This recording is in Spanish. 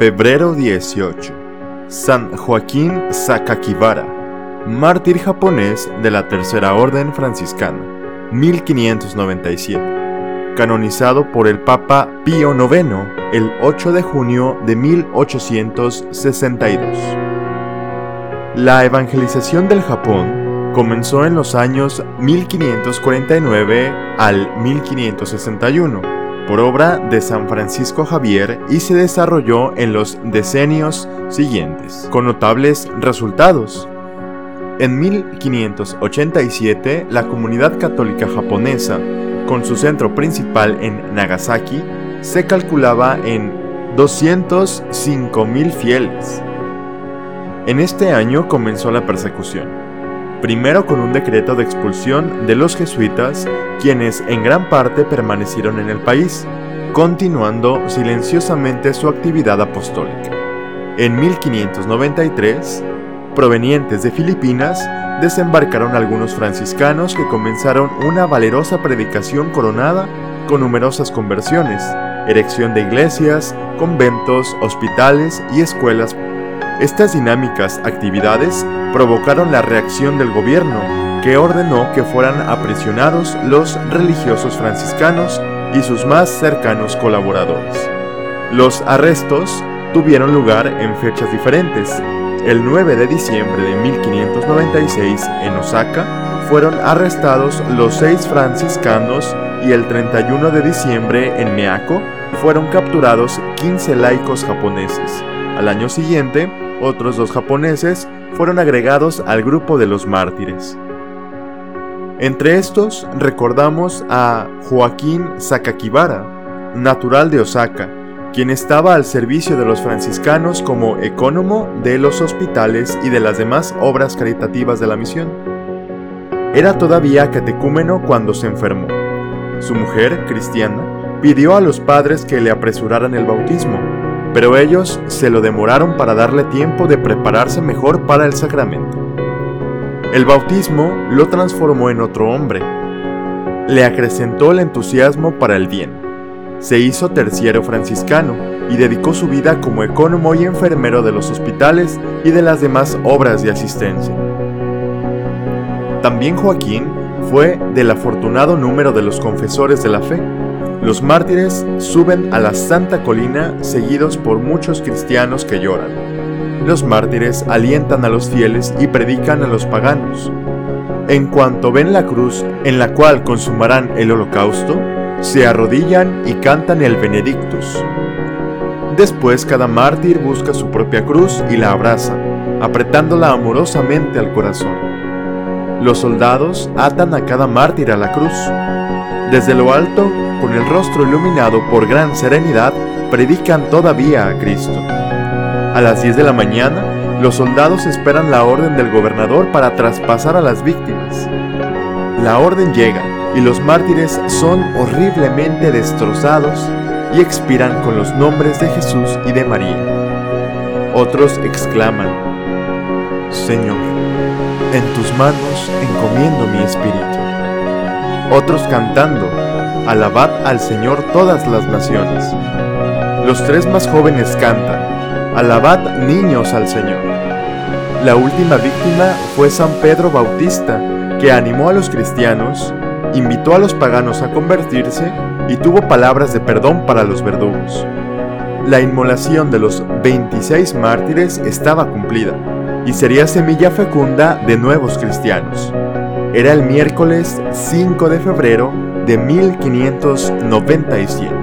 Febrero 18. San Joaquín Sakakibara, mártir japonés de la Tercera Orden Franciscana, 1597. Canonizado por el Papa Pío IX el 8 de junio de 1862. La evangelización del Japón comenzó en los años 1549 al 1561 por obra de San Francisco Javier y se desarrolló en los decenios siguientes, con notables resultados. En 1587, la comunidad católica japonesa, con su centro principal en Nagasaki, se calculaba en 205.000 fieles. En este año comenzó la persecución, primero con un decreto de expulsión de los jesuitas, quienes en gran parte permanecieron en el país, continuando silenciosamente su actividad apostólica. En 1593, provenientes de Filipinas, desembarcaron algunos franciscanos que comenzaron una valerosa predicación coronada con numerosas conversiones, erección de iglesias, conventos, hospitales y escuelas estas dinámicas actividades provocaron la reacción del gobierno, que ordenó que fueran aprisionados los religiosos franciscanos y sus más cercanos colaboradores. Los arrestos tuvieron lugar en fechas diferentes. El 9 de diciembre de 1596 en Osaka fueron arrestados los seis franciscanos y el 31 de diciembre en Miyako fueron capturados 15 laicos japoneses. Al año siguiente, otros dos japoneses fueron agregados al grupo de los mártires. Entre estos recordamos a Joaquín Sakakibara, natural de Osaka, quien estaba al servicio de los franciscanos como ecónomo de los hospitales y de las demás obras caritativas de la misión. Era todavía catecúmeno cuando se enfermó. Su mujer, cristiana, pidió a los padres que le apresuraran el bautismo, pero ellos se lo demoraron para darle tiempo de prepararse mejor para el sacramento. El bautismo lo transformó en otro hombre. Le acrecentó el entusiasmo para el bien. Se hizo terciero franciscano y dedicó su vida como ecónomo y enfermero de los hospitales y de las demás obras de asistencia. También Joaquín fue del afortunado número de los confesores de la fe, los mártires suben a la santa colina seguidos por muchos cristianos que lloran. Los mártires alientan a los fieles y predican a los paganos. En cuanto ven la cruz en la cual consumarán el holocausto, se arrodillan y cantan el Benedictus. Después cada mártir busca su propia cruz y la abraza, apretándola amorosamente al corazón. Los soldados atan a cada mártir a la cruz. Desde lo alto con el rostro iluminado por gran serenidad, predican todavía a Cristo. A las 10 de la mañana, los soldados esperan la orden del gobernador para traspasar a las víctimas. La orden llega y los mártires son horriblemente destrozados y expiran con los nombres de Jesús y de María. Otros exclaman, Señor, en tus manos encomiendo mi espíritu. Otros cantando, Alabad al Señor todas las naciones. Los tres más jóvenes cantan, Alabad niños al Señor. La última víctima fue San Pedro Bautista, que animó a los cristianos, invitó a los paganos a convertirse y tuvo palabras de perdón para los verdugos. La inmolación de los 26 mártires estaba cumplida y sería semilla fecunda de nuevos cristianos. Era el miércoles 5 de febrero de 1597.